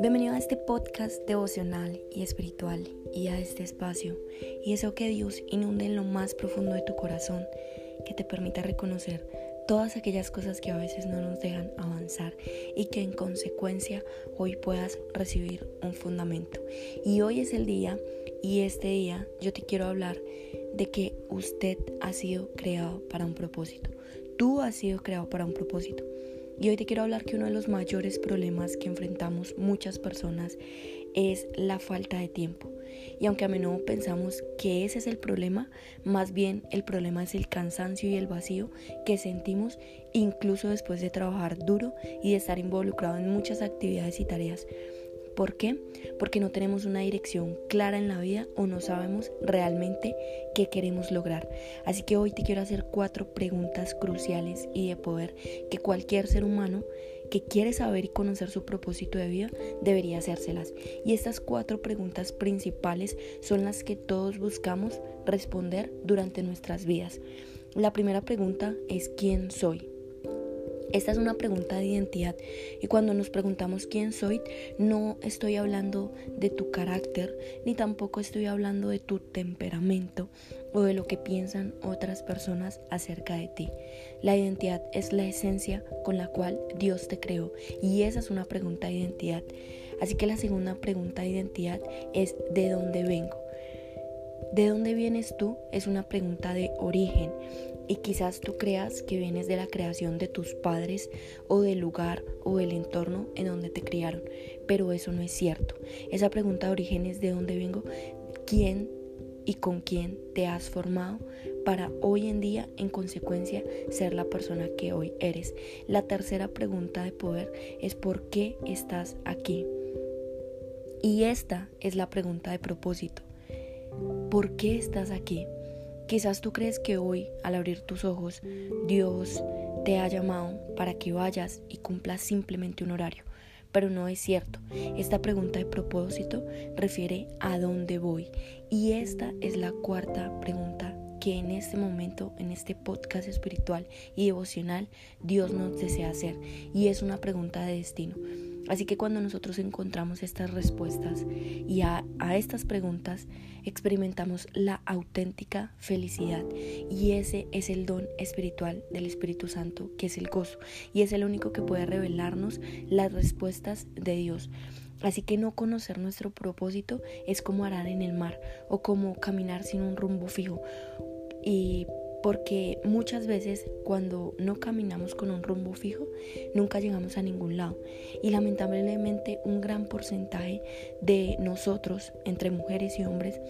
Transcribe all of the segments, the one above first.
Bienvenido a este podcast devocional y espiritual y a este espacio y deseo que Dios inunde en lo más profundo de tu corazón, que te permita reconocer todas aquellas cosas que a veces no nos dejan avanzar y que en consecuencia hoy puedas recibir un fundamento. Y hoy es el día y este día yo te quiero hablar de que usted ha sido creado para un propósito. Tú has sido creado para un propósito. Y hoy te quiero hablar que uno de los mayores problemas que enfrentamos muchas personas es la falta de tiempo. Y aunque a menudo pensamos que ese es el problema, más bien el problema es el cansancio y el vacío que sentimos incluso después de trabajar duro y de estar involucrado en muchas actividades y tareas. ¿Por qué? Porque no tenemos una dirección clara en la vida o no sabemos realmente qué queremos lograr. Así que hoy te quiero hacer cuatro preguntas cruciales y de poder que cualquier ser humano que quiere saber y conocer su propósito de vida debería hacérselas. Y estas cuatro preguntas principales son las que todos buscamos responder durante nuestras vidas. La primera pregunta es ¿quién soy? Esta es una pregunta de identidad y cuando nos preguntamos quién soy, no estoy hablando de tu carácter, ni tampoco estoy hablando de tu temperamento o de lo que piensan otras personas acerca de ti. La identidad es la esencia con la cual Dios te creó y esa es una pregunta de identidad. Así que la segunda pregunta de identidad es ¿de dónde vengo? ¿De dónde vienes tú? Es una pregunta de origen y quizás tú creas que vienes de la creación de tus padres o del lugar o del entorno en donde te criaron, pero eso no es cierto. Esa pregunta de origen es de dónde vengo, quién y con quién te has formado para hoy en día, en consecuencia, ser la persona que hoy eres. La tercera pregunta de poder es por qué estás aquí. Y esta es la pregunta de propósito. ¿Por qué estás aquí? Quizás tú crees que hoy, al abrir tus ojos, Dios te ha llamado para que vayas y cumplas simplemente un horario, pero no es cierto. Esta pregunta de propósito refiere a dónde voy y esta es la cuarta pregunta que en este momento, en este podcast espiritual y devocional, Dios nos desea hacer y es una pregunta de destino. Así que cuando nosotros encontramos estas respuestas y a, estas preguntas experimentamos la auténtica felicidad y ese es el don espiritual del Espíritu Santo que es el gozo y es el único que puede revelarnos las respuestas de Dios. Así que no conocer nuestro propósito es como arar en el mar o como caminar sin un rumbo fijo. Y porque muchas veces cuando no caminamos con un rumbo fijo, nunca llegamos a ningún lado. Y lamentablemente un gran porcentaje de nosotros, entre mujeres y hombres,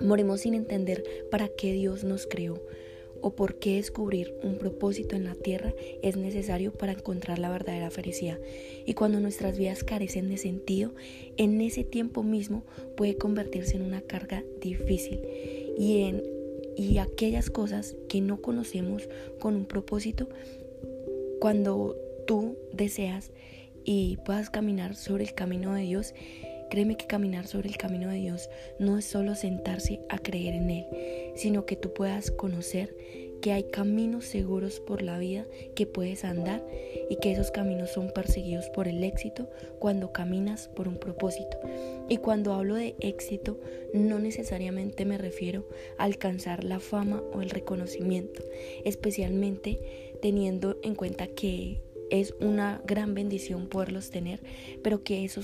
morimos sin entender para qué Dios nos creó o por qué descubrir un propósito en la tierra es necesario para encontrar la verdadera felicidad. Y cuando nuestras vidas carecen de sentido, en ese tiempo mismo puede convertirse en una carga difícil y en y aquellas cosas que no conocemos con un propósito, cuando tú deseas y puedas caminar sobre el camino de Dios, créeme que caminar sobre el camino de Dios no es solo sentarse a creer en Él, sino que tú puedas conocer que hay caminos seguros por la vida que puedes andar y que esos caminos son perseguidos por el éxito cuando caminas por un propósito. Y cuando hablo de éxito, no necesariamente me refiero a alcanzar la fama o el reconocimiento, especialmente teniendo en cuenta que es una gran bendición poderlos tener, pero que eso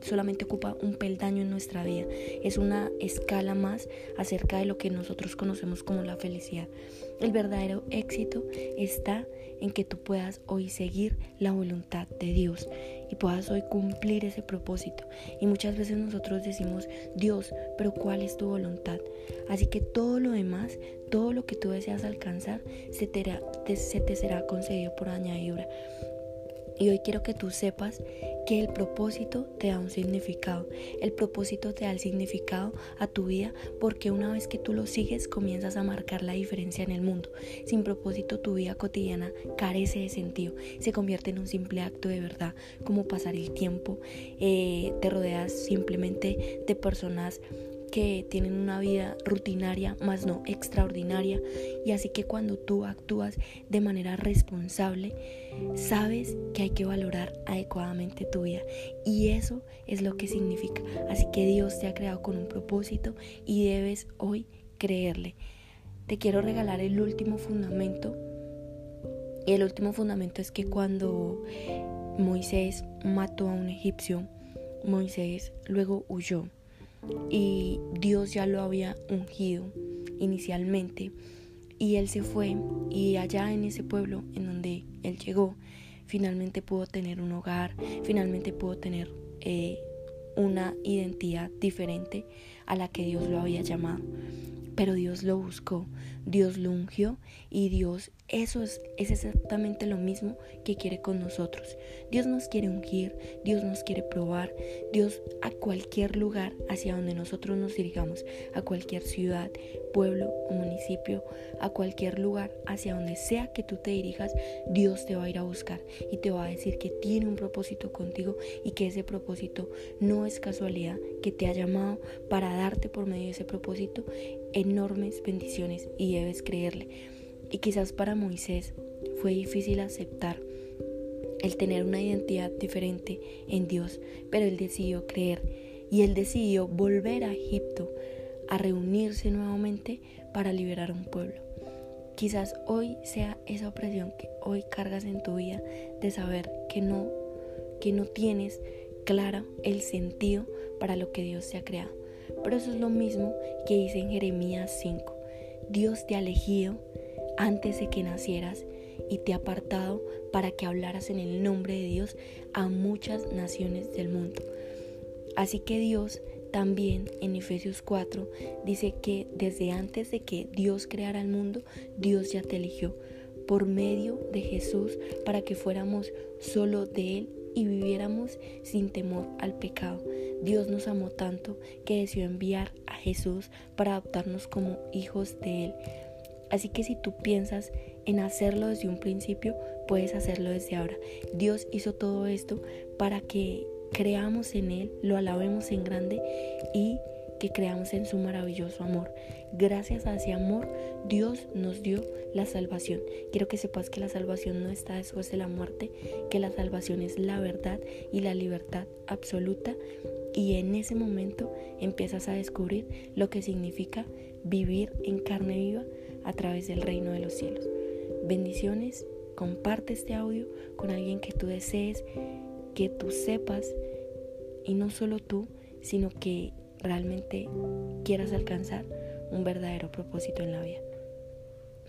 solamente ocupa un peldaño en nuestra vida. Es una escala más acerca de lo que nosotros conocemos como la felicidad. El verdadero éxito está en que tú puedas hoy seguir la voluntad de Dios y puedas hoy cumplir ese propósito. Y muchas veces nosotros decimos, Dios, pero ¿cuál es tu voluntad? Así que todo lo demás, todo lo que tú deseas alcanzar, se te, se te será concedido por añadidura. Y hoy quiero que tú sepas que el propósito te da un significado. El propósito te da el significado a tu vida porque una vez que tú lo sigues comienzas a marcar la diferencia en el mundo. Sin propósito tu vida cotidiana carece de sentido. Se convierte en un simple acto de verdad, como pasar el tiempo. Eh, te rodeas simplemente de personas que tienen una vida rutinaria, más no extraordinaria. Y así que cuando tú actúas de manera responsable, sabes que hay que valorar adecuadamente tu vida. Y eso es lo que significa. Así que Dios te ha creado con un propósito y debes hoy creerle. Te quiero regalar el último fundamento. Y el último fundamento es que cuando Moisés mató a un egipcio, Moisés luego huyó y Dios ya lo había ungido inicialmente y él se fue y allá en ese pueblo en donde él llegó finalmente pudo tener un hogar, finalmente pudo tener eh, una identidad diferente a la que Dios lo había llamado. Pero Dios lo buscó, Dios lo ungió y Dios eso es, es, exactamente lo mismo que quiere con nosotros. Dios nos quiere ungir, Dios nos quiere probar, Dios a cualquier lugar hacia donde nosotros nos dirigamos, a cualquier ciudad, pueblo o municipio, a cualquier lugar hacia donde sea que tú te dirijas, Dios te va a ir a buscar y te va a decir que tiene un propósito contigo y que ese propósito no es casualidad, que te ha llamado para darte por medio de ese propósito enormes bendiciones y debes creerle. Y quizás para Moisés fue difícil aceptar el tener una identidad diferente en Dios, pero él decidió creer y él decidió volver a Egipto a reunirse nuevamente para liberar un pueblo. Quizás hoy sea esa opresión que hoy cargas en tu vida de saber que no que no tienes clara el sentido para lo que Dios te ha creado. Pero eso es lo mismo que dice en Jeremías 5. Dios te ha elegido antes de que nacieras y te ha apartado para que hablaras en el nombre de Dios a muchas naciones del mundo. Así que Dios también en Efesios 4 dice que desde antes de que Dios creara el mundo, Dios ya te eligió por medio de Jesús para que fuéramos solo de Él y viviéramos sin temor al pecado. Dios nos amó tanto que decidió enviar a Jesús para adoptarnos como hijos de Él. Así que si tú piensas en hacerlo desde un principio, puedes hacerlo desde ahora. Dios hizo todo esto para que creamos en Él, lo alabemos en grande y que creamos en su maravilloso amor. Gracias a ese amor, Dios nos dio la salvación. Quiero que sepas que la salvación no está después de la muerte, que la salvación es la verdad y la libertad absoluta. Y en ese momento empiezas a descubrir lo que significa vivir en carne viva a través del reino de los cielos. Bendiciones, comparte este audio con alguien que tú desees, que tú sepas, y no solo tú, sino que realmente quieras alcanzar un verdadero propósito en la vida.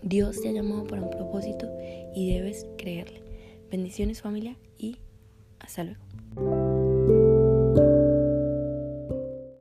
Dios te ha llamado para un propósito y debes creerle. Bendiciones familia y hasta luego.